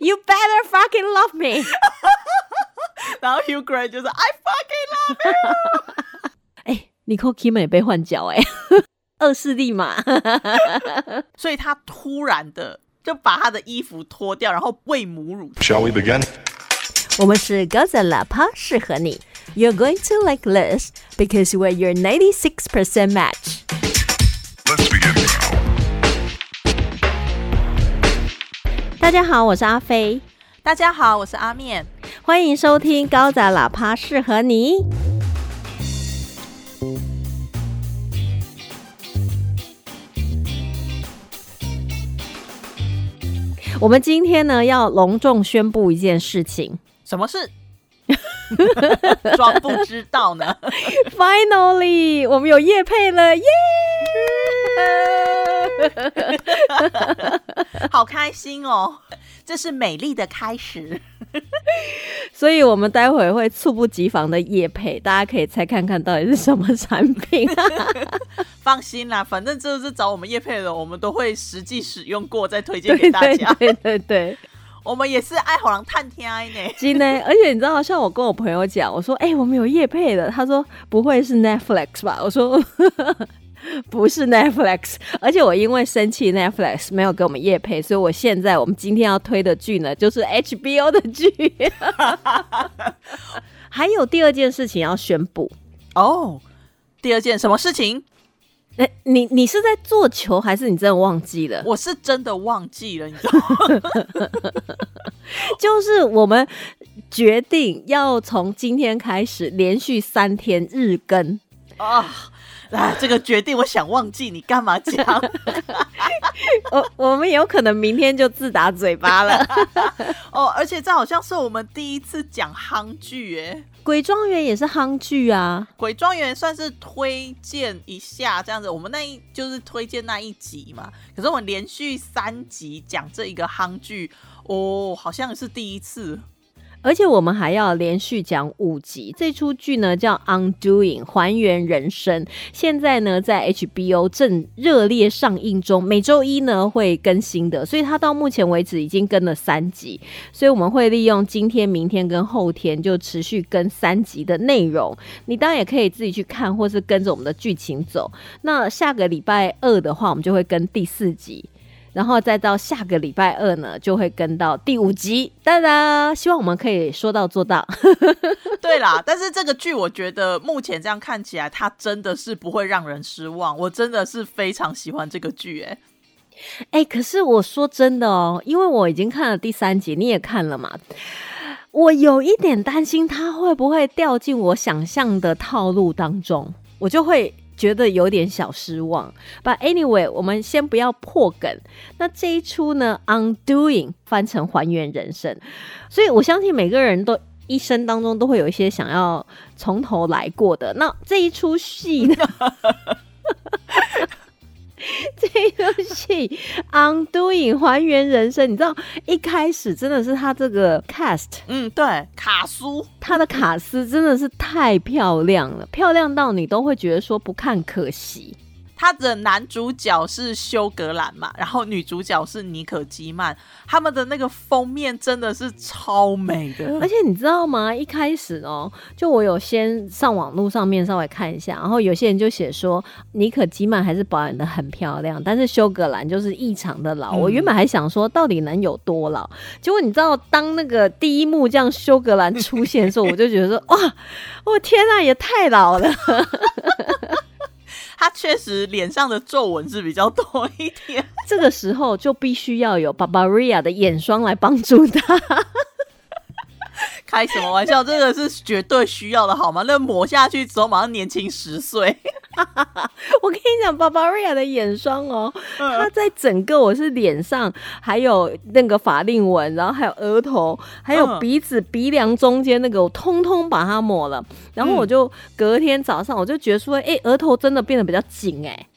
You better fucking love me。然后 Hugh Grant 就是 I fucking love you。哎，Nicole Kidman 也被换角哎，二势力嘛。所以他突然的就把他的衣服脱掉，然后喂母乳。Shall we begin? 我们是高赞喇叭，适合你。You're going to like this because we're your 96% match. 大家好，我是阿飞，大家好，我是阿面。欢迎收听高赞喇叭，适合你。我们今天呢，要隆重宣布一件事情。什么事？装不知道呢。Finally，我们有叶配了，耶！好开心哦！这是美丽的开始。所以我们待会会猝不及防的夜配，大家可以猜看看到底是什么产品。放心啦，反正就是找我们夜配的，我们都会实际使用过再推荐给大家。对对对对，我们也是爱好人探天呢。真的，而且你知道，像我跟我朋友讲，我说：“哎、我们有叶配的。”他说：“不会是 Netflix 吧？”我说。不是 Netflix，而且我因为生气 Netflix 没有给我们夜配，所以我现在我们今天要推的剧呢，就是 HBO 的剧。还有第二件事情要宣布，哦，第二件什么事情？哎、你你是在做球，还是你真的忘记了？我是真的忘记了，你知道吗？就是我们决定要从今天开始连续三天日更。啊、啊，这个决定我想忘记，你干嘛讲？我我们有可能明天就自打嘴巴了。哦，而且这好像是我们第一次讲夯剧，哎，鬼庄园也是夯剧啊，《鬼庄园》算是推荐一下这样子，我们那一就是推荐那一集嘛。可是我们连续三集讲这一个夯剧，哦，好像是第一次。而且我们还要连续讲五集。这出剧呢叫《Undoing》还原人生，现在呢在 HBO 正热烈上映中，每周一呢会更新的，所以它到目前为止已经更了三集。所以我们会利用今天、明天跟后天就持续更三集的内容。你当然也可以自己去看，或是跟着我们的剧情走。那下个礼拜二的话，我们就会跟第四集。然后再到下个礼拜二呢，就会跟到第五集。当然，希望我们可以说到做到。对啦，但是这个剧我觉得目前这样看起来，它真的是不会让人失望。我真的是非常喜欢这个剧，哎，哎，可是我说真的哦，因为我已经看了第三集，你也看了嘛，我有一点担心他会不会掉进我想象的套路当中，我就会。觉得有点小失望，But anyway，我们先不要破梗。那这一出呢，《Undoing》翻成还原人生，所以我相信每个人都一生当中都会有一些想要从头来过的。那这一出戏呢？这一出戏《Undoing》还原人生，你知道一开始真的是他这个 cast，嗯，对，卡苏，他的卡斯真的是太漂亮了，漂亮到你都会觉得说不看可惜。他的男主角是休格兰嘛，然后女主角是妮可基曼，他们的那个封面真的是超美的，而且你知道吗？一开始哦，就我有先上网络上面稍微看一下，然后有些人就写说妮可基曼还是保养的很漂亮，但是休格兰就是异常的老。嗯我原本还想说到底能有多老，结果你知道，当那个第一幕这样休格兰出现的时候，我就觉得说 哇，我天啊，也太老了。他确实脸上的皱纹是比较多一点。这个时候就必须要有 Barbaria 的眼霜来帮助他。开什么玩笑？这个是绝对需要的，好吗？那抹下去之后马上年轻十岁。我跟你讲，Barbaria 的眼霜哦，它在整个我是脸上，还有那个法令纹，然后还有额头，还有嗯鼻子、鼻梁中间那个，我通通把它抹了。然后我就隔天早上，我就觉得说，哎、额头真的变得比较紧哎、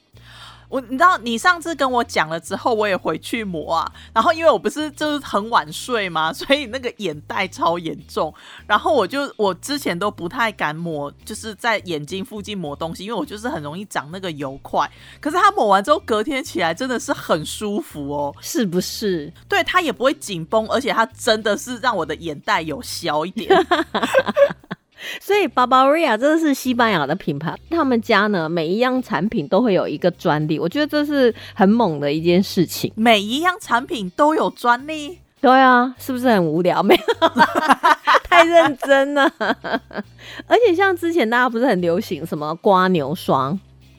我你知道，你上次跟我讲了之后，我也回去磨啊。然后因为我不是就是很晚睡嘛，所以那个眼袋超严重。然后我就我之前都不太敢抹，就是在眼睛附近抹东西，因为我就是很容易长那个油块。可是它抹完之后，隔天起来真的是很舒服哦。是不是？对，它也不会紧绷，而且它真的是让我的眼袋有消一点。所以 Barbaria 真的是西班牙的品牌，他们家呢每一样产品都会有一个专利，我觉得这是很猛的一件事情。每一样产品都有专利，对啊，是不是很无聊？没有，太认真了。而且像之前大家不是很流行什么刮牛霜？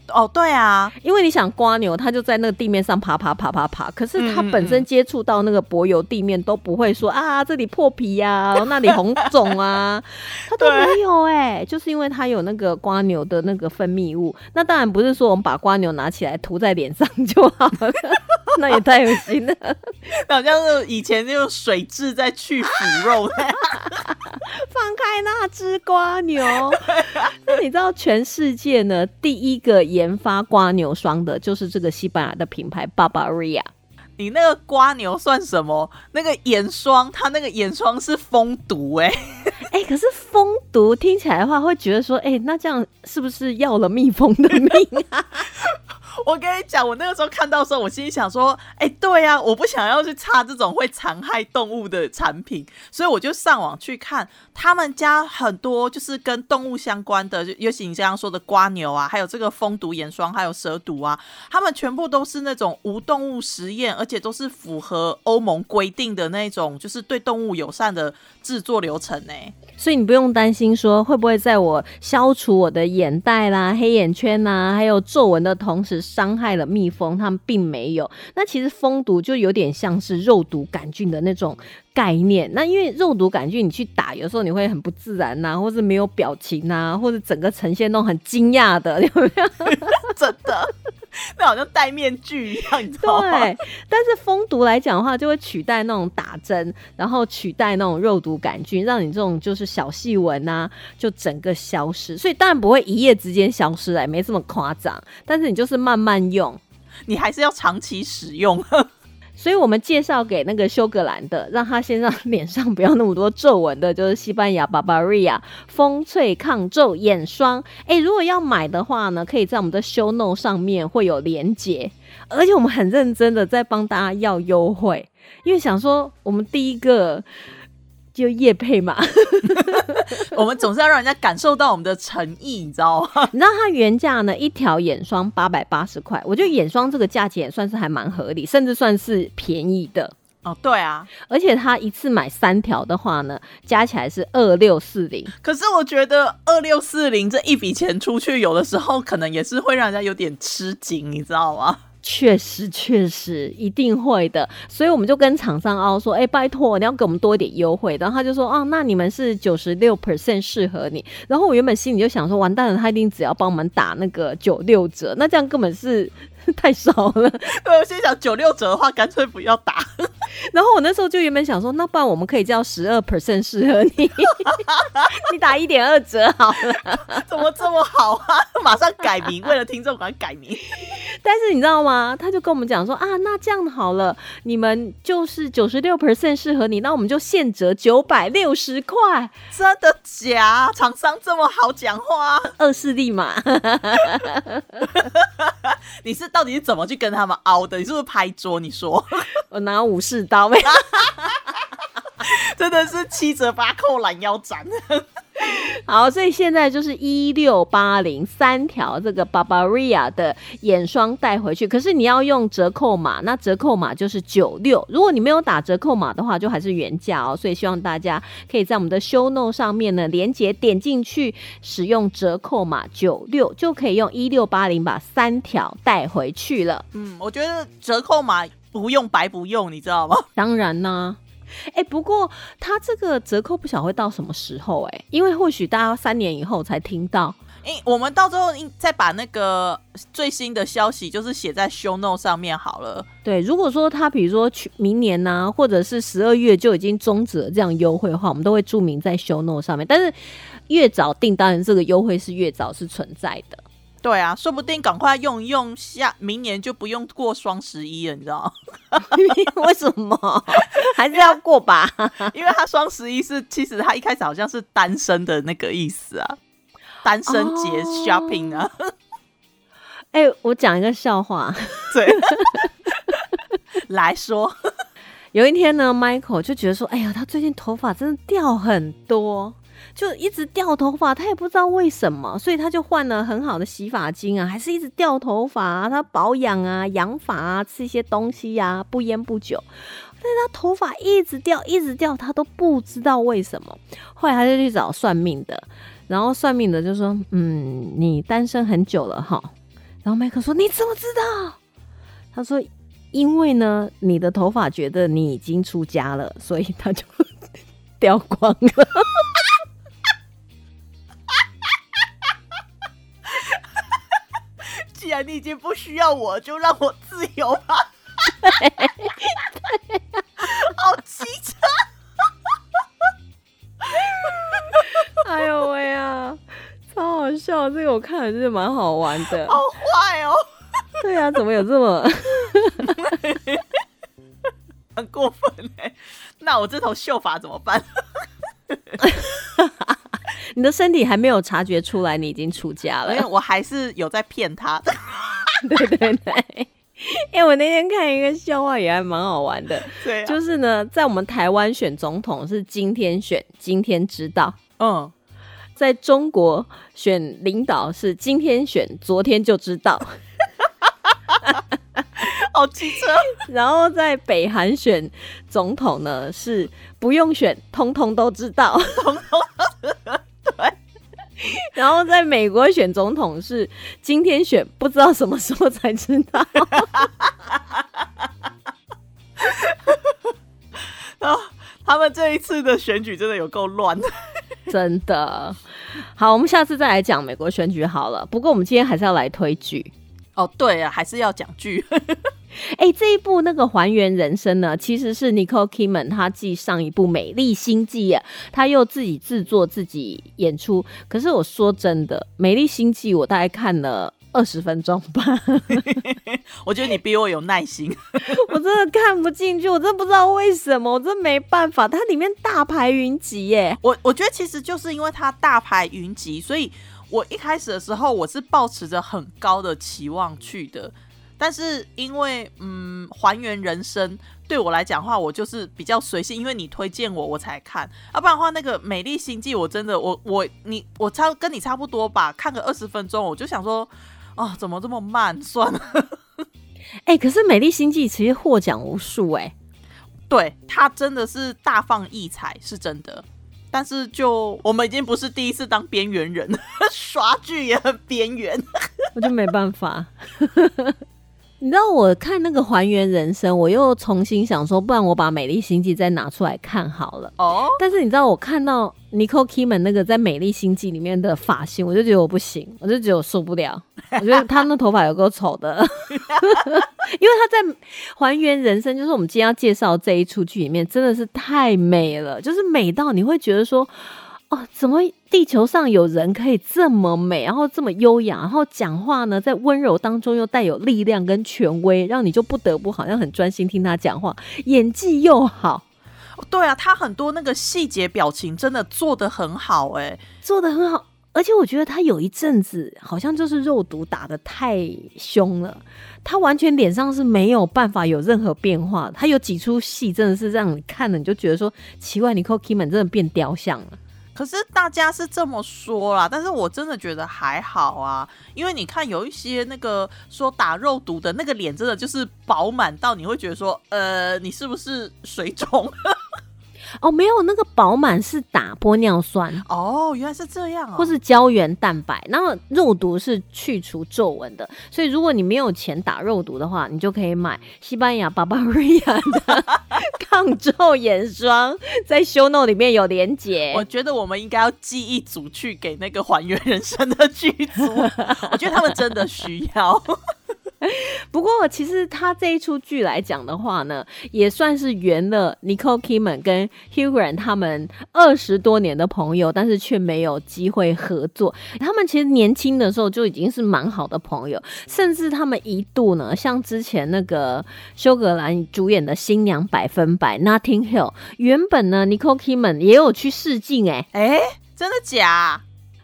哦，对啊，因为你想瓜牛，它就在那个地面上爬爬爬爬爬，可是它本身接触到那个柏油地面都不会说啊这里破皮呀，那里红肿啊，它都没有哎，就是因为它有那个瓜牛的那个分泌物。那当然不是说我们把瓜牛拿起来涂在脸上就好了，那也太恶心了，好像是以前那种水蛭在去腐肉，放开那只瓜牛。那你知道全世界呢第一个？研发瓜牛霜的就是这个西班牙的品牌 Barbaria。你那个瓜牛算什么？那个眼霜，它那个眼霜是蜂毒哎哎，可是蜂毒听起来的话，会觉得说，哎，那这样是不是要了蜜蜂的命啊？我跟你讲，我那个时候看到的时候，我心里想说，哎，对呀，我不想要去擦这种会残害动物的产品，所以我就上网去看他们家很多就是跟动物相关的，尤其你刚刚说的瓜牛啊，还有这个蜂毒眼霜，还有蛇毒啊，他们全部都是那种无动物实验，而且都是符合欧盟规定的那种，就是对动物友善的制作流程呢。所以你不用担心说会不会在我消除我的眼袋啦、黑眼圈呐，还有皱纹的同时伤害了蜜蜂，它们并没有。那其实蜂毒就有点像是肉毒杆菌的那种概念。那因为肉毒杆菌你去打，有时候你会很不自然呐，或是没有表情呐，或者整个呈现那种很惊讶的，有没有？真的。那好像戴面具一样，你知道吗？对，但是蜂毒来讲的话，就会取代那种打针，然后取代那种肉毒杆菌，让你这种就是小细纹呐，就整个消失。所以当然不会一夜之间消失，哎，没这么夸张。但是你就是慢慢用，你还是要长期使用。所以我们介绍给那个休格兰的，让他先让脸上不要那么多皱纹的，就是西班牙 Barbaria 风翠抗皱眼霜。哎，如果要买的话呢，可以在我们的 Show No 上面会有连结，而且我们很认真的在帮大家要优惠，因为想说我们第一个。就叶配嘛，我们总是要让人家感受到我们的诚意，你知道吗？你知道它原价呢，一条眼霜八百八十块，我觉得眼霜这个价钱也算是还蛮合理，甚至算是便宜的。哦，对啊，而且他一次买三条的话呢，加起来是二六四零。可是我觉得二六四零这一笔钱出去，有的时候可能也是会让人家有点吃惊，你知道吗？确实，确实一定会的，所以我们就跟厂商凹说：“哎，拜托，你要给我们多一点优惠。”然后他就说：“哦，那你们是九十六 percent 适合你。”然后我原本心里就想说：“完蛋了，他一定只要帮我们打那个九六折，那这样根本是。”太少了，对我心想九六折的话，干脆不要打。然后我那时候就原本想说，那不然我们可以叫十二 percent 适合你，你打一点二折好了。怎么这么好啊？马上改名，为了听众赶快改名。但是你知道吗？他就跟我们讲说啊，那这样好了，你们就是九十六 percent 适合你，那我们就现折九百六十块。真的假？厂商这么好讲话？二势力嘛。你是到底是怎么去跟他们凹的？你是不是拍桌？你说我拿武士刀没？真的是七折八扣拦腰斩。好，所以现在就是一六八零三条这个 Barbaria 的眼霜带回去，可是你要用折扣码，那折扣码就是九六。如果你没有打折扣码的话，就还是原价哦。所以希望大家可以在我们的 Show Note 上面呢，连接点进去，使用折扣码九六，就可以用一六八零把三条带回去了。嗯，我觉得折扣码不用白不用，你知道吗？当然呢。哎，不过它这个折扣不晓得会到什么时候哎，因为或许大家三年以后才听到。哎，我们到最后应再把那个最新的消息就是写在 show note 上面好了。对，如果说他比如说去明年呢，或者是十二月就已经终止了这样优惠的话，我们都会注明在 show note 上面。但是越早订，当然这个优惠是越早是存在的。对啊，说不定赶快用一用，下明年就不用过双十一了，你知道吗？为什么？还是要过吧？因为 他双十一是其实他一开始好像是单身的那个意思啊，单身节哦 shopping 啊，哎、我讲一个笑话。对，来说，有一天呢，Michael 就觉得说：“哎呀，他最近头发真的掉很多，就一直掉头发，他也不知道为什么，所以他就换了很好的洗发精啊，还是一直掉头发啊，他保养啊、养发啊，吃一些东西呀、不烟不酒，但是他头发一直掉，一直掉，他都不知道为什么。后来他就去找算命的，然后算命的就说：‘嗯，你单身很久了哈。’然后麦克说：‘你怎么知道？’他说。”因为呢，你的头发觉得你已经出家了，所以他就 掉光了。然你已经不需要我，就让我自由吧。好机车，哎呦喂呀，超好笑！这个我看了真的蛮好玩的。好坏哦，对啊，怎么有这么 很过分哎。那我这头秀发怎么办？你的身体还没有察觉出来你已经出家了因为。我还是有在骗他。对对对。哎、我那天看一个笑话，也还蛮好玩的。对、啊，就是呢，在我们台湾选总统是今天选，今天知道；嗯，在中国选领导是今天选，昨天就知道。好机车，然后在北韩选总统呢，是不用选，通通都知道。通通对。然后在美国选总统是今天选，不知道什么时候才知道。然 后他们这一次的选举真的有够乱。真的。好，我们下次再来讲美国选举好了。不过我们今天还是要来推剧。哦，对啊，还是要讲剧。哎，这一部那个还原人生呢，其实是 Nicole Kidman 她继上一部《美丽心计》啊，她又自己制作自己演出。可是我说真的，《美丽心计》我大概看了二十分钟吧，我觉得你比我有耐心。我真的看不进去，我真的不知道为什么，我真没办法。它里面大牌云集耶，我我觉得其实就是因为它大牌云集，所以我一开始的时候我是抱持着很高的期望去的。但是因为嗯，还原人生对我来讲的话，我就是比较随性，因为你推荐我我才看，要、不然的话那个美丽心计我真的我我你我差跟你差不多吧，看个二十分钟我就想说，哦，怎么这么慢？算了，哎、可是《美丽心计》其实获奖无数哎。对他真的是大放异彩，是真的。但是就我们已经不是第一次当边缘人，刷剧也很边缘。我就没办法。你知道我看那个还原人生，我又重新想说，不然我把《美丽心计》再拿出来看好了。哦，但是你知道我看到 Nicole Kidman 那个在《美丽心计》里面的发型，我就觉得我不行，我就觉得我受不了。我觉得他那头发有够丑的，因为他在还原人生，就是我们今天要介绍这一出剧里面，真的是太美了，就是美到你会觉得说。哦，怎么地球上有人可以这么美，然后这么优雅，然后讲话呢，在温柔当中又带有力量跟权威，让你就不得不好像很专心听他讲话，演技又好，对啊，他很多那个细节表情真的做的很好、哎，做的很好。而且我觉得他有一阵子好像就是肉毒打的太凶了，他完全脸上是没有办法有任何变化。他有几出戏真的是让你看了你就觉得说奇怪，Nicole Kidman 真的变雕像了。可是大家是这么说啦，但是我真的觉得还好啊，因为你看有一些那个说打肉毒的那个脸，真的就是饱满到你会觉得说，呃，你是不是水肿？哦，没有，那个饱满是打玻尿酸。哦，原来是这样啊，或是胶原蛋白，然后肉毒是去除皱纹的，所以如果你没有钱打肉毒的话，你就可以买西班牙 Barbaria 的 抗皱眼霜，在 Show Note 里面有连结。我觉得我们应该要寄一组去给那个还原人生的剧组，我觉得他们真的需要。不过，其实他这一出剧来讲的话呢，也算是圆了 Nicole k i m a n 跟 Hugh Grant 他们二十多年的朋友，但是却没有机会合作。他们其实年轻的时候就已经是蛮好的朋友，甚至他们一度呢，像之前那个修格兰主演的《新娘百分百》Nothing Hill，原本呢 Nicole k i m a n 也有去试镜，哎哎，真的假？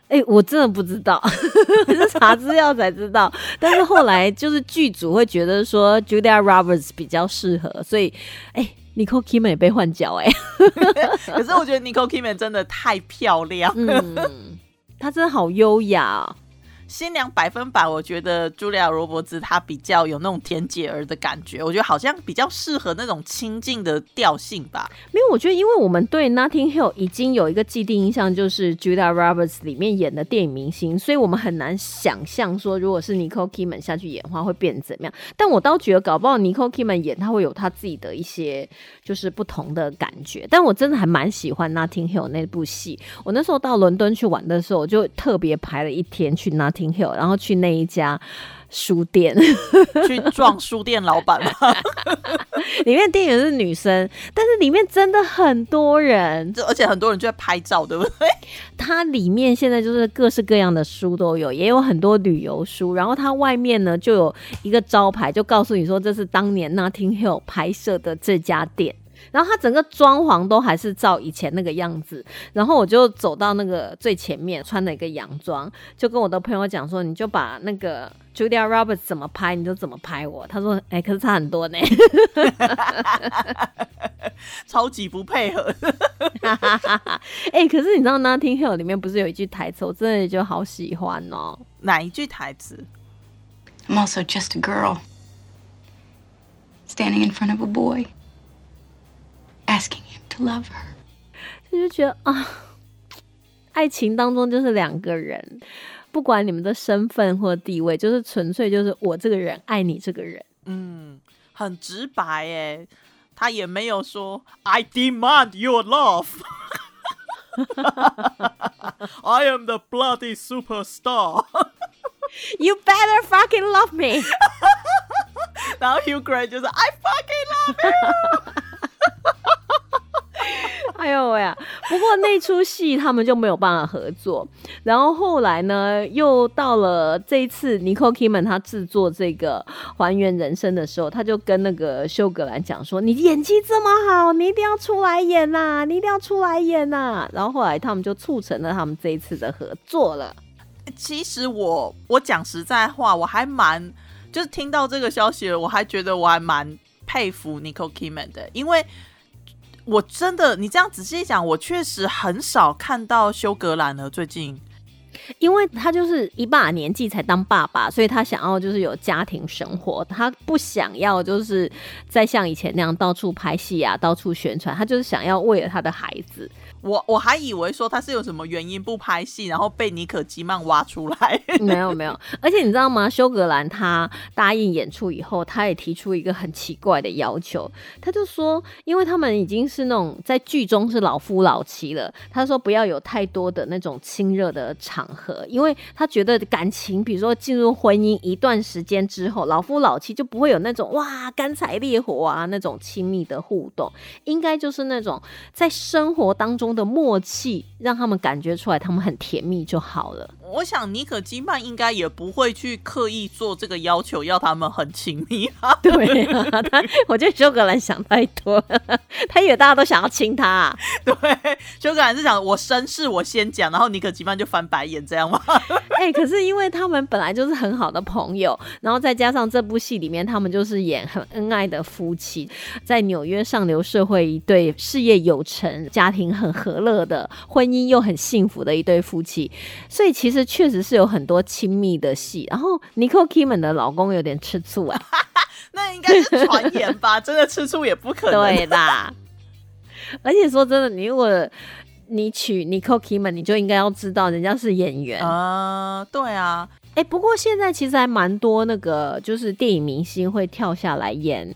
哎，我真的不知道，是查资料才知道。但是后来就是剧组会觉得说 Julia Roberts 比较适合，所以哎，Nicole Kidman 也被换角哎。可是我觉得 Nicole Kidman 真的太漂亮，嗯，她真的好优雅。新娘百分百，我觉得茱莉亚·罗伯兹她比较有那种甜姐儿的感觉，我觉得好像比较适合那种亲近的调性吧。没有，我觉得因为我们对 Nothing Hill 已经有一个既定印象，就是 Julia Roberts 里面演的电影明星，所以我们很难想象说，如果是 Nicole k i m a n 下去演的话会变怎么样。但我倒觉得，搞不好 Nicole k i m a n 演，他会有他自己的一些就是不同的感觉。但我真的还蛮喜欢 Nothing Hill 那部戏。我那时候到伦敦去玩的时候，我就特别排了一天去 Nothing。然后去那一家书店 去撞书店老板嘛，里面店员是女生，但是里面真的很多人，而且很多人就在拍照，对不对？它里面现在就是各式各样的书都有，也有很多旅游书。然后它外面呢就有一个招牌，就告诉你说这是当年 Notting Hill 拍摄的这家店。然后它整个装潢都还是照以前那个样子，然后我就走到那个最前面，穿了一个洋装，就跟我的朋友讲说，你就把那个 Julia Roberts 怎么拍，你就怎么拍我。他说，哎，可是差很多呢，超级不配合。哎，可是你知道《Notting Hill》里面不是有一句台词，我真的就好喜欢哦。哪一句台词？I'm also just a girl standing in front of a boy. asking him to love her，就觉得啊，爱情当中就是两个人，不管你们的身份或地位，就是纯粹就是我这个人爱你这个人，嗯，很直白哎，他也没有说 I demand your love，I am the bloody superstar，You better fucking love me，然后 Hugh Grant 就是 I fucking love you。 哎呦喂！不过那出戏他们就没有办法合作。然后后来呢，又到了这一次 n i c o k i m a n 他制作这个《还原人生》的时候，他就跟那个休格兰讲说：“你演技这么好，你一定要出来演呐！你一定要出来演呐！”然后后来他们就促成了他们这一次的合作了。其实我我讲实在话，我还蛮就是听到这个消息了，我还觉得我还蛮佩服 n i c o k i m a n 的，因为。我真的，你这样仔细讲，我确实很少看到休格兰了。最近，因为他就是一把年纪才当爸爸，所以他想要就是有家庭生活，他不想要就是再像以前那样到处拍戏啊，到处宣传，他就是想要为了他的孩子。我我还以为说他是有什么原因不拍戏，然后被尼可基曼挖出来。没有没有，而且你知道吗？休格兰他答应演出以后，他也提出一个很奇怪的要求，他就说，因为他们已经是那种在剧中是老夫老妻了，他说不要有太多的那种亲热的场合，因为他觉得感情，比如说进入婚姻一段时间之后，老夫老妻就不会有那种哇干柴烈火啊那种亲密的互动，应该就是那种在生活当中。的默契让他们感觉出来，他们很甜蜜就好了。我想尼可基曼应该也不会去刻意做这个要求，要他们很亲密啊。对啊，他我觉得修格兰想太多了，他以为大家都想要亲他。对，修格兰是想我绅士，我先讲，然后尼可基曼就翻白眼这样吗？哎，可是因为他们本来就是很好的朋友，然后再加上这部戏里面他们就是演很恩爱的夫妻，在纽约上流社会一对事业有成、家庭很和乐的婚姻又很幸福的一对夫妻，所以其实。确实是有很多亲密的戏，然后 Nicole Kidman 的老公有点吃醋啊，那应该是传言吧？真的吃醋也不可能，对啦。而且说真的，你如果你娶 Nicole Kidman，你就应该要知道人家是演员啊，对啊。哎，不过现在其实还蛮多那个，就是电影明星会跳下来演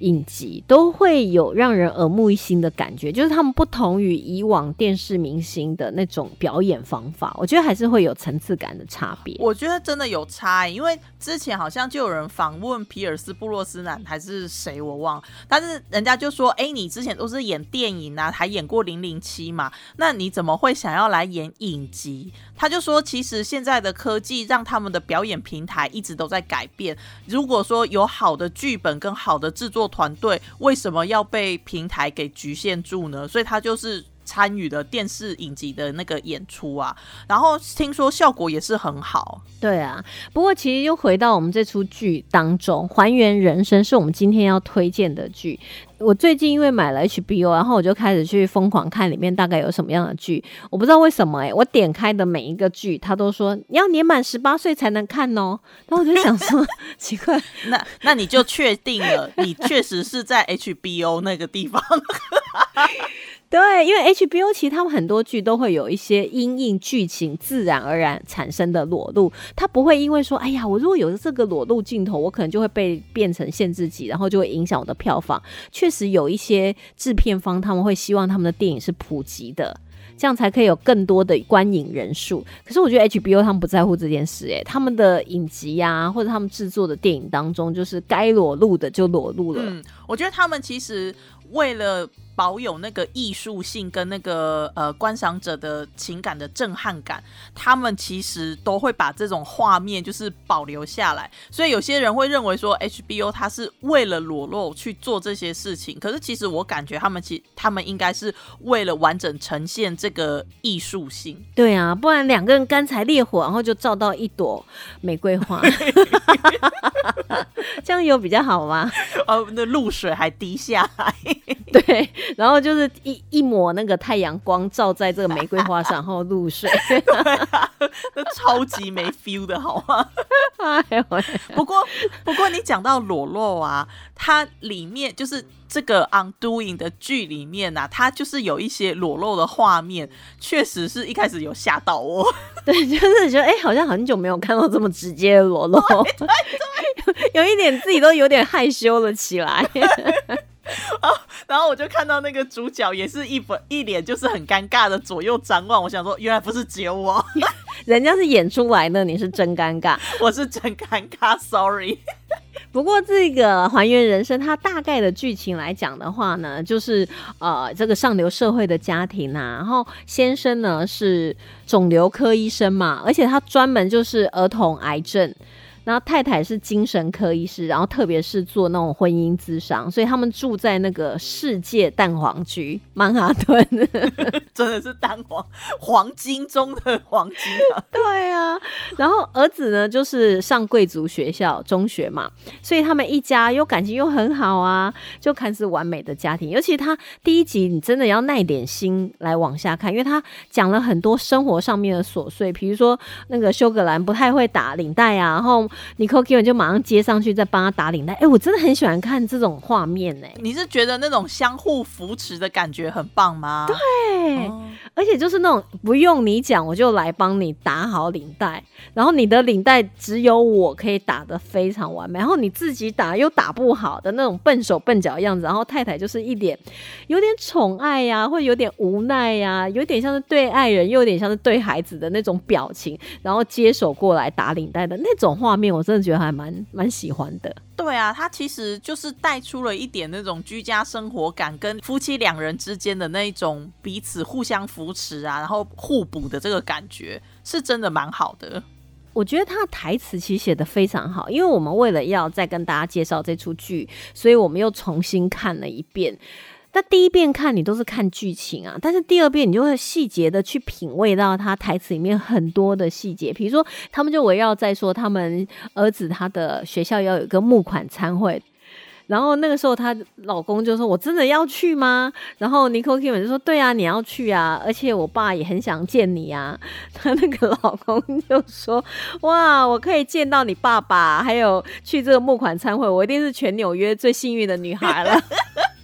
影集都会有让人耳目一新的感觉，就是他们不同于以往电视明星的那种表演方法，我觉得还是会有层次感的差别。我觉得真的有差欸，因为之前好像就有人访问皮尔斯布洛斯南还是谁我忘了，但是人家就说，哎，你之前都是演电影啊，还演过零零七嘛，那你怎么会想要来演影集？他就说，其实现在的科技让他们的表演平台一直都在改变。如果说有好的剧本跟好的制作团队，为什么要被平台给局限住呢？所以他就是参与了电视影集的那个演出啊，然后听说效果也是很好。对啊，不过其实又回到我们这出剧当中，《还原人生》是我们今天要推荐的剧。我最近因为买了 HBO，然后我就开始去疯狂看里面大概有什么样的剧。我不知道为什么哎、我点开的每一个剧，他都说你要年满十八岁才能看哦。然后我就想说，奇怪，那那你就确定了，你确实是在 HBO 那个地方。对，因为 HBO 其实他们很多剧都会有一些因应剧情自然而然产生的裸露，他不会因为说，哎呀，我如果有这个裸露镜头，我可能就会被变成限制级，然后就会影响我的票房。确确实有一些制片方他们会希望他们的电影是普及的。这样才可以有更多的观影人数。可是我觉得 HBO 他们不在乎这件事、诶，他们的影集呀，或者他们制作的电影当中，就是该裸露的就裸露了。嗯，我觉得他们其实为了保有那个艺术性跟那个呃观赏者的情感的震撼感，他们其实都会把这种画面就是保留下来。所以有些人会认为说 HBO 它是为了裸露去做这些事情，可是其实我感觉他们其他们应该是为了完整呈现这个艺术性。对啊，不然两个人干柴烈火，然后就照到一朵玫瑰花，这样有比较好吗？哦，那露水还滴下来，对，然后就是一一抹那个太阳光照在这个玫瑰花上，然后露水。那超级没 feel 的好吗？哎呦喂，不过，不过你讲到裸露啊，它里面就是这个《Undoing》的剧里面啊，它就是有一些裸露的画面，确实是一开始有吓到我。对，就是觉得哎、好像很久没有看到这么直接的裸露，有一点自己都有点害羞了起来。然后我就看到那个主角也是一本一脸就是很尴尬的左右张望，我想说，原来不是只有我，人家是演出来的，你是真尴尬。我是真尴尬，sorry。不过这个还原人生，它大概的剧情来讲的话呢，就是呃，这个上流社会的家庭啊，然后先生呢是肿瘤科医生嘛，而且他专门就是儿童癌症。然后太太是精神科医师，然后特别是做那种婚姻咨商，所以他们住在那个世界蛋黄区曼哈顿。真的是蛋黄黄金中的黄金啊！对啊，然后儿子呢就是上贵族学校中学嘛，所以他们一家又感情又很好啊，就看似完美的家庭。尤其他第一集，你真的要耐点心来往下看，因为他讲了很多生活上面的琐碎，比如说那个休格兰不太会打领带啊，然后 Nicole Kidman 就马上接上去再帮他打领带。哎，我真的很喜欢看这种画面呢、你是觉得那种相互扶持的感觉很棒吗？对，哦而且就是那种不用你讲，我就来帮你打好领带，然后你的领带只有我可以打的非常完美，然后你自己打又打不好的那种笨手笨脚的样子，然后太太就是一脸有点宠爱呀、或者有点无奈呀、有点像是对爱人，又有点像是对孩子的那种表情，然后接手过来打领带的那种画面，我真的觉得还蛮蛮喜欢的。对啊，它其实就是带出了一点那种居家生活感，跟夫妻两人之间的那一种彼此互相扶持啊，然后互补的这个感觉，是真的蛮好的。我觉得他的台词其实写的非常好，因为我们为了要再跟大家介绍这出剧，所以我们又重新看了一遍。那第一遍看你都是看剧情啊，但是第二遍你就会细节的去品味到他台词里面很多的细节，比如说他们就围绕在说他们儿子他的学校要有一个募款餐会。然后那个时候，她老公就说：“我真的要去吗？”然后 Nicole Kim 就说：“对啊，你要去啊，而且我爸也很想见你啊。”她那个老公就说：“哇，我可以见到你爸爸，还有去这个募款餐会，我一定是全纽约最幸运的女孩了。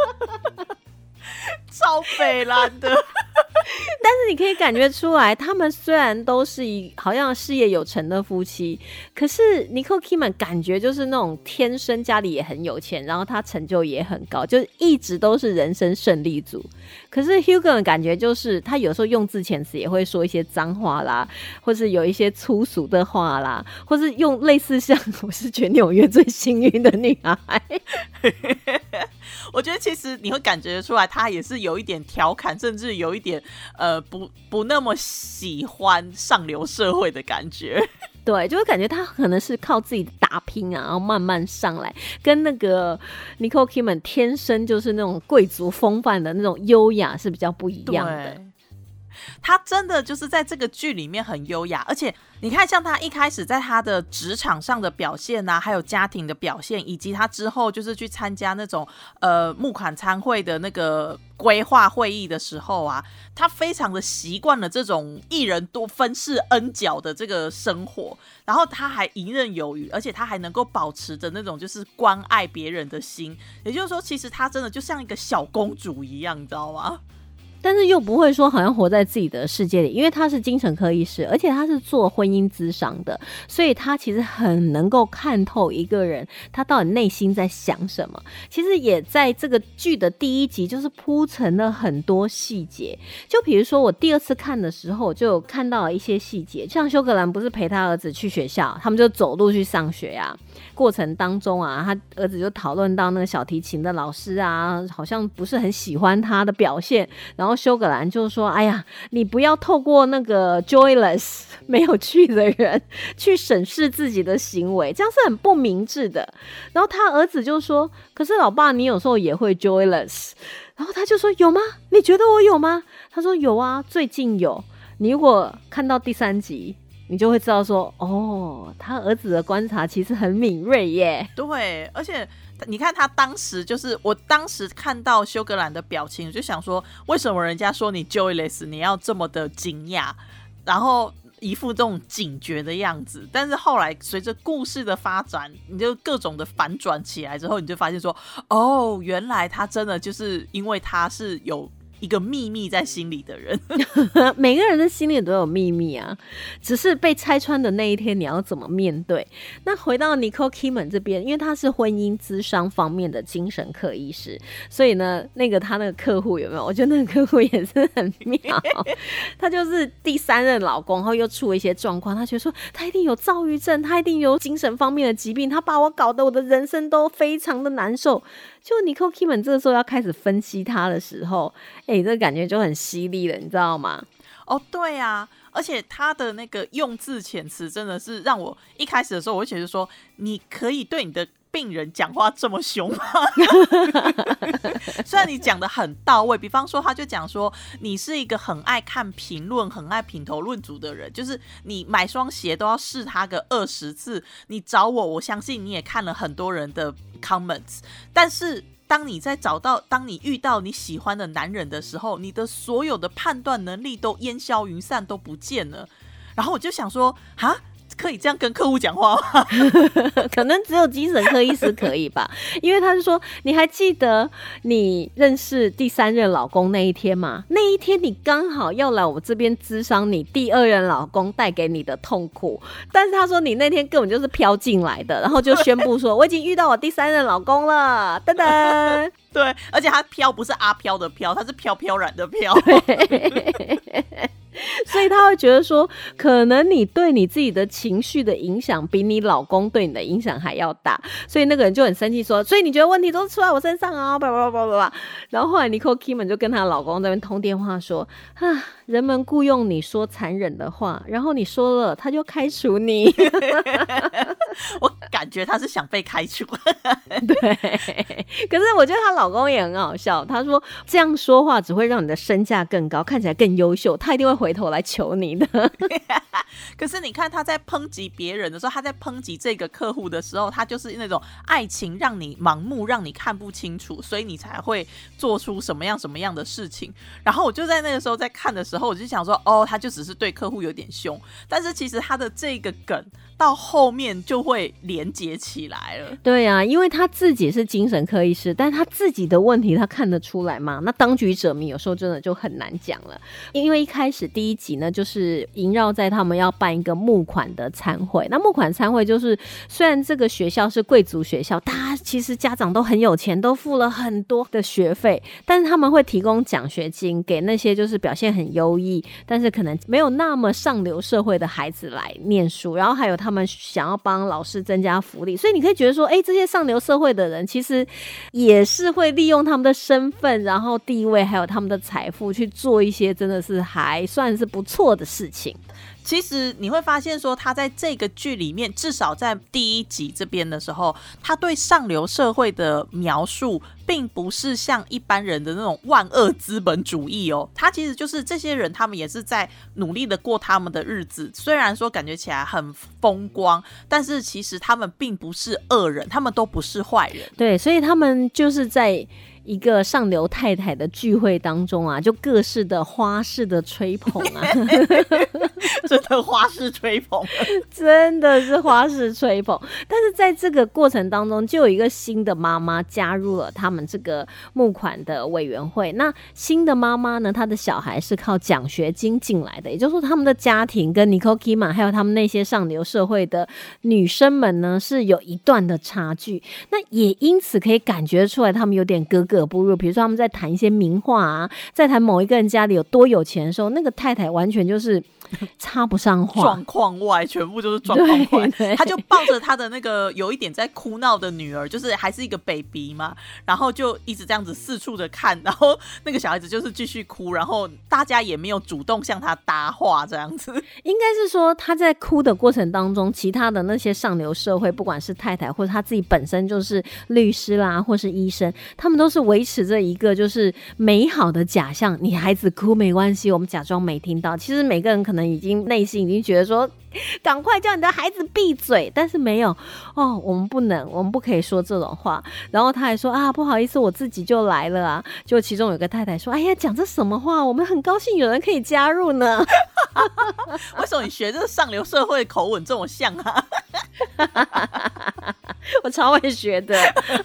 超北蓝的，但是你可以感觉出来，他们虽然都是一好像事业有成的夫妻，可是 Nicole Kiman 感觉就是那种天生家里也很有钱，然后他成就也很高，就一直都是人生胜利组。可是 Hugo 的感觉就是他有时候用字遣词也会说一些脏话啦，或是有一些粗俗的话啦，或是用类似像 我是全纽约最幸运的女孩。我觉得其实你会感觉出来，他也是有一点调侃，甚至有一点呃不不那么喜欢上流社会的感觉。对，就会感觉他可能是靠自己打拼啊，然后慢慢上来，跟那个 Nicole Kidman 天生就是那种贵族风范的那种优雅是比较不一样的。他真的就是在这个剧里面很优雅，而且你看，像他一开始在他的职场上的表现啊，还有家庭的表现，以及他之后就是去参加那种呃募款参会的那个规划会议的时候啊，他非常的习惯了这种一人多分饰 N 角的这个生活，然后他还游刃有余，而且他还能够保持着那种就是关爱别人的心，也就是说，其实他真的就像一个小公主一样，你知道吗？但是又不会说好像活在自己的世界里，因为他是精神科医师，而且他是做婚姻咨商的，所以他其实很能够看透一个人他到底内心在想什么。其实也在这个剧的第一集就是铺陈了很多细节，就比如说我第二次看的时候就看到了一些细节，像休格兰不是陪他儿子去学校，他们就走路去上学呀、过程当中啊，他儿子就讨论到那个小提琴的老师啊，好像不是很喜欢他的表现，然后休格兰就说：“哎呀，你不要透过那个 joyless 没有趣的人 去审视自己的行为，这样是很不明智的。”然后他儿子就说：“可是老爸，你有时候也会 joyless。”然后他就说：“有吗？你觉得我有吗？”他说：“有啊，最近有。你如果看到第三集。”你就会知道说，哦，他儿子的观察其实很敏锐耶。对，而且你看他当时就是，我当时看到休格兰的表情，我就想说，为什么人家说你 joyless，你要这么的惊讶，然后一副这种警觉的样子？但是后来随着故事的发展，你就各种的反转起来之后，你就发现说，哦，原来他真的就是因为他是有。一个秘密在心里的人，每个人的心里都有秘密啊，只是被拆穿的那一天，你要怎么面对？那回到 Nicole Kidman 这边，因为他是婚姻咨商方面的精神科医师，所以呢，那个他那个客户有没有？我觉得那个客户也是很妙，他就是第三任老公，然后又出了一些状况，他觉得说他一定有躁郁症，他一定有精神方面的疾病，他把我搞得我的人生都非常的难受。就 Nicole Kidman 这个时候要开始分析他的时候，哎、这个感觉就很犀利了，你知道吗？哦，对啊，而且他的那个用字遣词真的是让我一开始的时候，我就觉得说，你可以对你的病人讲话这么凶吗？虽然你讲的很到位，比方说，他就讲说，你是一个很爱看评论、很爱品头论足的人，就是你买双鞋都要试他个二十次。你找我，我相信你也看了很多人的 comments，但是。当你在找到，当你遇到你喜欢的男人的时候，你的所有的判断能力都烟消云散，都不见了。然后我就想说，啊，可以这样跟客户讲话吗？可能只有精神科医师可以吧，因为他是说，你还记得你认识第三任老公那一天吗？那一天你刚好要来我这边咨商你第二任老公带给你的痛苦，但是他说你那天根本就是飘进来的，然后就宣布说 我已经遇到我第三任老公了，噔噔。对，而且他飘不是阿飘的飘，他是飘飘然的飘。所以他会觉得说，可能你对你自己的情绪的影响比你老公对你的影响还要大，所以那个人就很生气说，所以你觉得问题都是出在我身上啊，叭叭叭叭叭。然后后来 Nicole Kidman 就跟她老公在那边通电话说，啊，人们雇佣你说残忍的话，然后你说了，他就开除你。我感觉他是想被开除。对，可是我觉得她老公也很好笑，他说这样说话只会让你的身价更高，看起来更优秀，他一定会回头来求你的。可是你看他在抨击别人的时候，他在抨击这个客户的时候，他就是那种爱情让你盲目，让你看不清楚，所以你才会做出什么样什么样的事情。然后我就在那个时候在看的时候，我就想说，哦，他就只是对客户有点凶，但是其实他的这个梗到后面就会连接起来了。对啊，因为他自己是精神科医师，但他自己的问题他看得出来吗？那当局者迷，有时候真的就很难讲了。因为一开始第一集呢，就是萦绕在他们要办一个募款的餐会。那募款餐会就是，虽然这个学校是贵族学校，大家其实家长都很有钱，都付了很多的学费，但是他们会提供奖学金给那些就是表现很优异，但是可能没有那么上流社会的孩子来念书。然后还有他他们想要帮老师增加福利，所以你可以觉得说，哎，这些上流社会的人其实也是会利用他们的身份，然后地位，还有他们的财富去做一些真的是还算是不错的事情。其实你会发现，说他在这个剧里面，至少在第一集这边的时候，他对上流社会的描述，并不是像一般人的那种万恶资本主义哦。他其实就是这些人，他们也是在努力的过他们的日子。虽然说感觉起来很风光，但是其实他们并不是恶人，他们都不是坏人。对，所以他们就是在一个上流太太的聚会当中啊，就各式的花式的吹捧啊，真的花式吹捧，真的是花式吹捧。但是在这个过程当中，就有一个新的妈妈加入了他们这个募款的委员会。那新的妈妈呢，她的小孩是靠奖学金进来的，也就是说，他们的家庭跟 Nicole Kidman 还有他们那些上流社会的女生们呢，是有一段的差距。那也因此可以感觉出来，他们有点格格不入。比如说，他们在谈一些名画啊，在谈某一个人家里有多有钱的时候，那个太太完全就是插不上话状。况外，全部就是状况外。他就抱着他的那个有一点在哭闹的女儿，就是还是一个 baby 嘛，然后就一直这样子四处的看，然后那个小孩子就是继续哭，然后大家也没有主动向他搭话这样子。应该是说他在哭的过程当中，其他的那些上流社会，不管是太太或者他自己本身就是律师啦，或是医生，他们都是维持着一个就是美好的假象。你孩子哭没关系，我们假装没听到。其实每个人可能已经内心已经觉得说，赶快叫你的孩子闭嘴，但是没有哦，我们不能，我们不可以说这种话。然后他还说啊，不好意思，我自己就来了啊。就其中有个太太说，哎呀，讲这什么话？我们很高兴有人可以加入呢。为什么你学这个上流社会口吻这么像啊？我超会学的。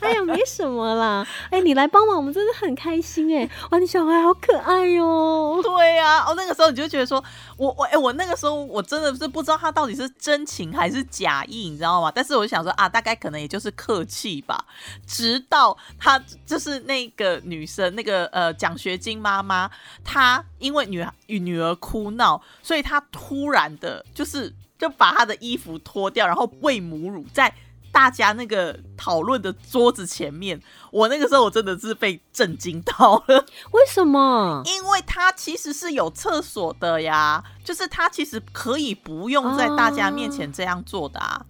哎呀，没什么啦。哎，你来帮忙，我们真的很开心哎。哇，你小孩好可爱哟、对呀、哦，那个时候你就觉得说，我我哎、我那个时候我真的是不知道他到底是真情还是假意，你知道吗？但是我想说啊，大概可能也就是客气吧。直到他就是那个女生，那个呃奖学金妈妈，她因为女与女儿哭闹，所以她突然的就是就把她的衣服脱掉，然后喂母乳在。大家那个讨论的桌子前面，我那个时候我真的是被震惊到了。为什么？因为它其实是有厕所的呀，就是它其实可以不用在大家面前这样做的啊。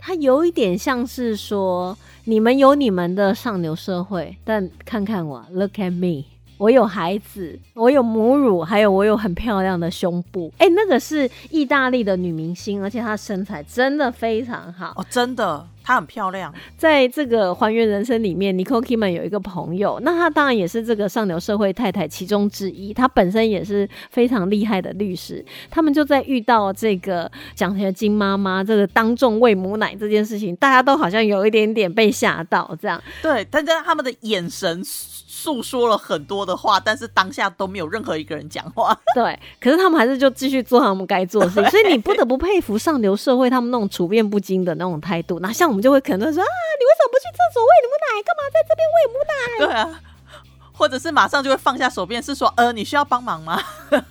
它有一点像是说，你们有你们的上流社会，但看看我，Look at me。我有孩子，我有母乳，还有我有很漂亮的胸部。哎、那个是意大利的女明星，而且她身材真的非常好。哦，真的，她很漂亮。在这个《还原人生》里面，Nicole Kidman 有一个朋友，那她当然也是这个上流社会太太其中之一。她本身也是非常厉害的律师。他们就在遇到这个奖学金妈妈这个当众喂母奶这件事情，大家都好像有一点点被吓到，这样。对，但是他们的眼神诉说了很多的话，但是当下都没有任何一个人讲话。对，可是他们还是就继续做他们该做的事情，所以你不得不佩服上流社会他们那种处变不惊的那种态度。那像我们就会可能会说啊，你为什么不去厕所喂母奶？干嘛在这边喂母奶？对啊，或者是马上就会放下手边，是说呃，你需要帮忙吗？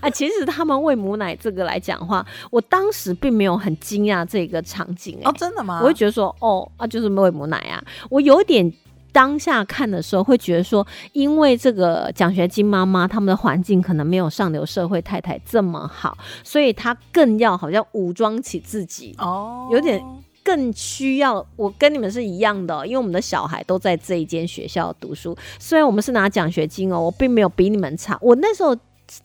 啊，其实他们喂母奶这个来讲话，我当时并没有很惊讶这个场景、欸，哦，真的吗？我会觉得说，哦，啊，就是喂母奶啊，我有点。当下看的时候，会觉得说，因为这个奖学金妈妈他们的环境可能没有上流社会太太这么好，所以她更要好像武装起自己，哦，有点更需要。我跟你们是一样的哦、因为我们的小孩都在这一间学校读书，虽然我们是拿奖学金哦，我并没有比你们差。我那时候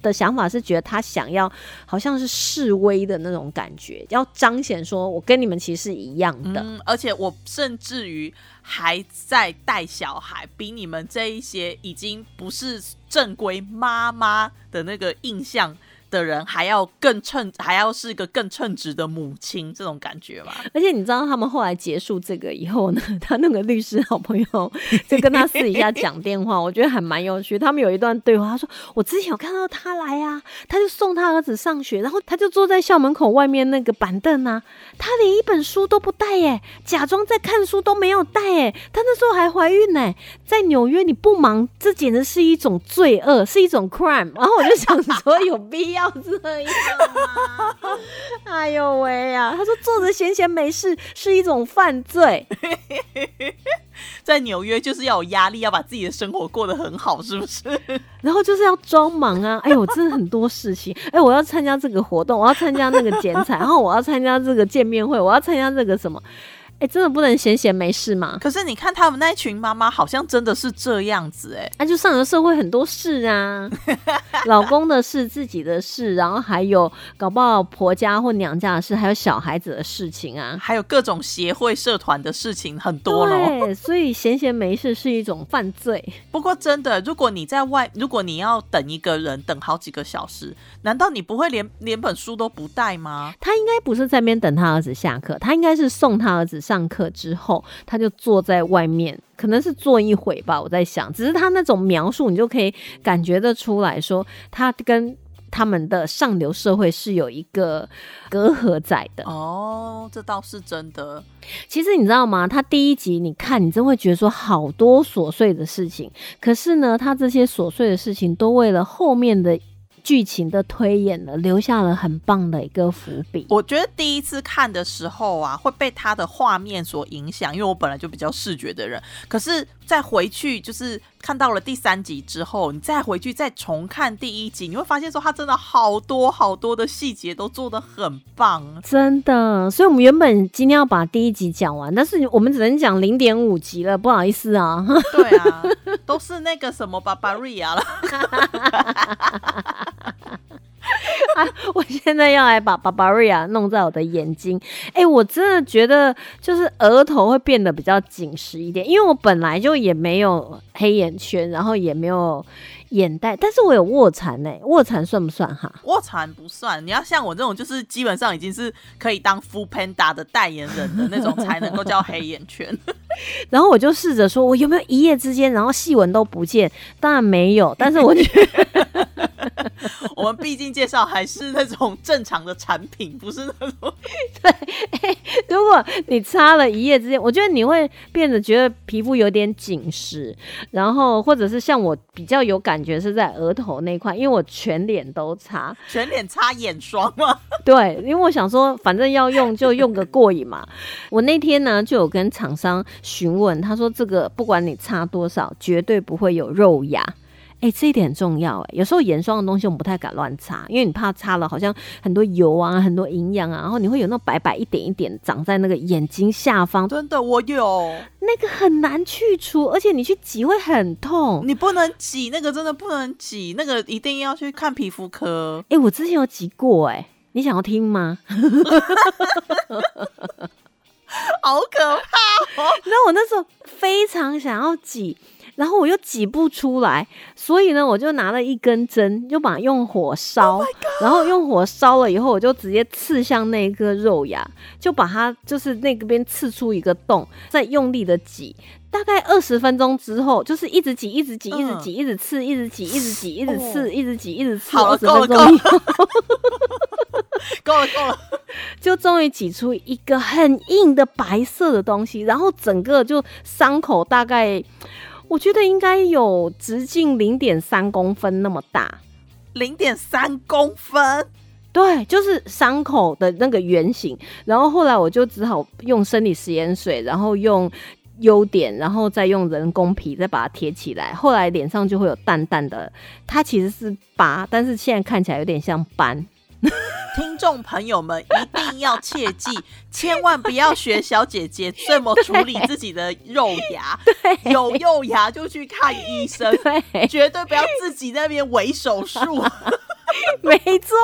的想法是觉得他想要好像是示威的那种感觉，要彰显说我跟你们其实一样的。而且我甚至于还在带小孩，比你们这一些已经不是正规妈妈的那个印象的人还要更称，还要是个更称职的母亲，这种感觉吧。而且你知道他们后来结束这个以后呢，他那个律师好朋友就跟他私底下讲电话，我觉得还蛮有趣。他们有一段对话，他说：“我之前有看到他来啊，他就送他儿子上学，然后他就坐在校门口外面那个板凳啊，他连一本书都不带耶，假装在看书都没有带耶。他那时候还怀孕呢，在纽约你不忙，这简直是一种罪恶，是一种 crime。然后我就想说，有必要这样吗？哎呦喂呀！他说坐着闲闲没事是一种犯罪。在纽约就是要有压力，要把自己的生活过得很好，是不是？然后就是要装忙啊！哎呦，我真的很多事情。哎，我要参加这个活动，我要参加那个剪彩，然后我要参加这个见面会，我要参加这个什么？哎，真的不能闲闲没事吗？可是你看他们那一群妈妈，好像真的是这样子哎、那、就上了社会很多事啊，老公的事、自己的事，然后还有搞不好婆家或娘家的事，还有小孩子的事情啊。还有各种协会社团的事情很多咯。对，所以闲闲没事是一种犯罪。不过真的，如果你在外，如果你要等一个人等好几个小时，难道你不会连连本书都不带吗？他应该不是在那边等他儿子下课，他应该是送他儿子上课之后，他就坐在外面，可能是坐一会吧。我在想，只是他那种描述，你就可以感觉得出来说，他跟他们的上流社会是有一个隔阂在的。哦，这倒是真的。其实你知道吗？他第一集你看，你真会觉得说好多琐碎的事情，可是呢，他这些琐碎的事情都为了后面的剧情的推演呢，留下了很棒的一个伏笔。我觉得第一次看的时候啊，会被它的画面所影响，因为我本来就比较视觉的人。可是再回去，就是看到了第三集之后，你再回去再重看第一集，你会发现说他真的好多好多的细节都做的很棒。真的，所以我们原本今天要把第一集讲完，但是我们只能讲零点五集了，不好意思啊。对啊，都是那个什么巴巴瑞亚了。我现在要来把 Barbaria 弄在我的眼睛，哎、我真的觉得就是额头会变得比较紧实一点，因为我本来就也没有黑眼圈，然后也没有眼袋，但是我有卧蚕呢、卧蚕算不算哈？卧蚕不算，你要像我这种，就是基本上已经是可以当 Full Panda 的代言人的那种，才能够叫黑眼圈。然后我就试着说，我有没有一夜之间，然后细纹都不见？当然没有，但是我觉得 我们毕竟介绍还是那种正常的产品，不是那种 对如果你擦了一夜之间，我觉得你会变得觉得皮肤有点紧实，然后或者是像我比较有感觉是在额头那块，因为我全脸都擦。全脸擦眼霜吗。对，因为我想说，反正要用就用个过瘾嘛。我那天呢就有跟厂商询问，他说这个不管你擦多少，绝对不会有肉芽。哎、这一点很重要哎。有时候眼霜的东西我们不太敢乱擦，因为你怕擦了好像很多油啊、很多营养啊，然后你会有那种白白一点一点长在那个眼睛下方，真的，我有，那个很难去除，而且你去挤会很痛。你不能挤那个，真的不能挤那个，一定要去看皮肤科。哎、我之前有挤过哎，你想要听吗？好可怕！哦！那我那时候非常想要挤，然后我又挤不出来，所以呢，我就拿了一根针，就把它用火烧。然后用火烧了以后，我就直接刺向那个肉芽，就把它就是那个边刺出一个洞，再用力的挤。大概二十分钟之后，就是一直挤，一直挤，一直挤，一直刺，一直挤，一直挤，一直刺，哦。一直挤，一直刺。二十够了分钟。以后，够了 够了，就终于挤出一个很硬的白色的东西，然后整个就伤口大概，我觉得应该有直径零点三公分那么大。零点三公分，对，就是伤口的那个圆形。然后后来我就只好用生理食盐水，然后用优点，然后再用人工皮再把它贴起来。后来脸上就会有淡淡的，它其实是疤，但是现在看起来有点像斑。听众朋友们一定要切记，千万不要学小姐姐这么处理自己的肉牙，有肉牙就去看医生，对，绝对不要自己那边围手术，没错，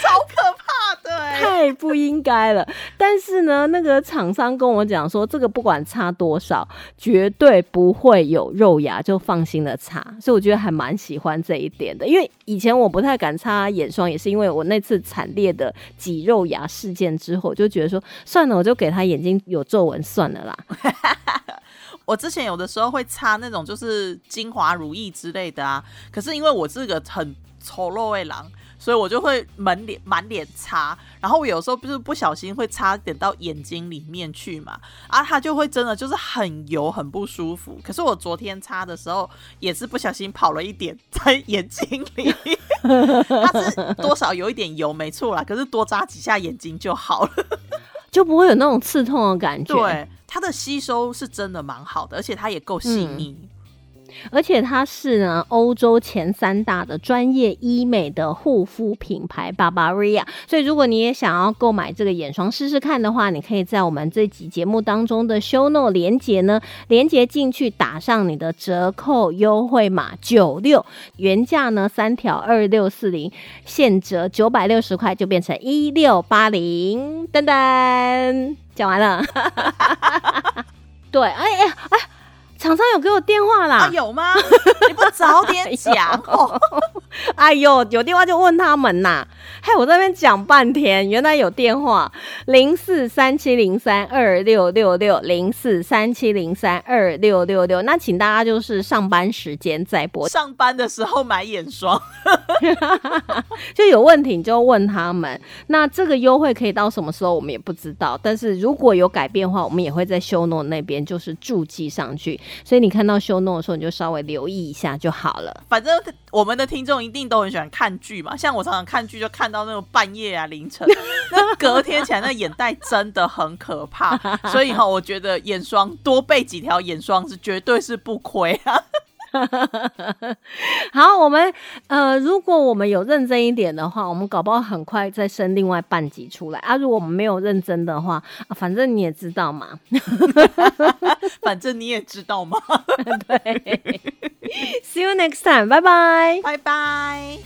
超可怕的、欸。太不应该了。但是呢，那个厂商跟我讲说，这个不管擦多少，绝对不会有肉芽，就放心的擦。所以我觉得还蛮喜欢这一点的，因为以前我不太敢擦眼霜，也是因为我那次惨烈的挤肉芽事件之后，就觉得说算了，我就给他眼睛有皱纹算了啦。我之前有的时候会擦那种就是精华乳液之类的啊，可是因为我这个很丑陋的狼，所以我就会满脸满脸擦，然后我有时候不是不小心会擦点到眼睛里面去嘛，啊，它就会真的就是很油很不舒服。可是我昨天擦的时候也是不小心跑了一点在眼睛里，它是多少有一点油没错啦，可是多扎几下眼睛就好了。就不会有那种刺痛的感觉。对，它的吸收是真的蛮好的，而且它也够细腻。而且它是呢欧洲前三大的专业医美的护肤品牌 Barbaria，所以如果你也想要购买这个眼霜试试看的话，你可以在我们这集节目当中的 Show No 连接呢，连接进去打上你的折扣优惠码九六，原价呢三条二六四零，现折九百六十块就变成一六八零，噔噔，讲完了。对，哎哎哎。厂商有给我电话啦？啊，有吗？你不早点讲哦！哎呦，有电话就问他们呐。嘿，我这边讲半天，原来有电话零四三七零三二六六六零四三七零三二六六六。那请大家就是上班时间再拨，上班的时候买眼霜，就有问题你就问他们。那这个优惠可以到什么时候我们也不知道，但是如果有改变的话，我们也会在修诺那边就是注记上去。所以你看到修诺的时候，你就稍微留意一下就好了。反正我们的听众一定都很喜欢看剧嘛，像我常常看剧就看到那种半夜啊、凌晨，那隔天起来那眼袋真的很可怕。所以哈，我觉得眼霜多备几条眼霜是绝对是不亏啊。好，我们呃，如果我们有认真一点的话，我们搞不好很快再生另外半集出来啊。如果我们没有认真的话，反正你也知道嘛，反正你也知道嘛。对，See you next time. Bye bye. Bye bye.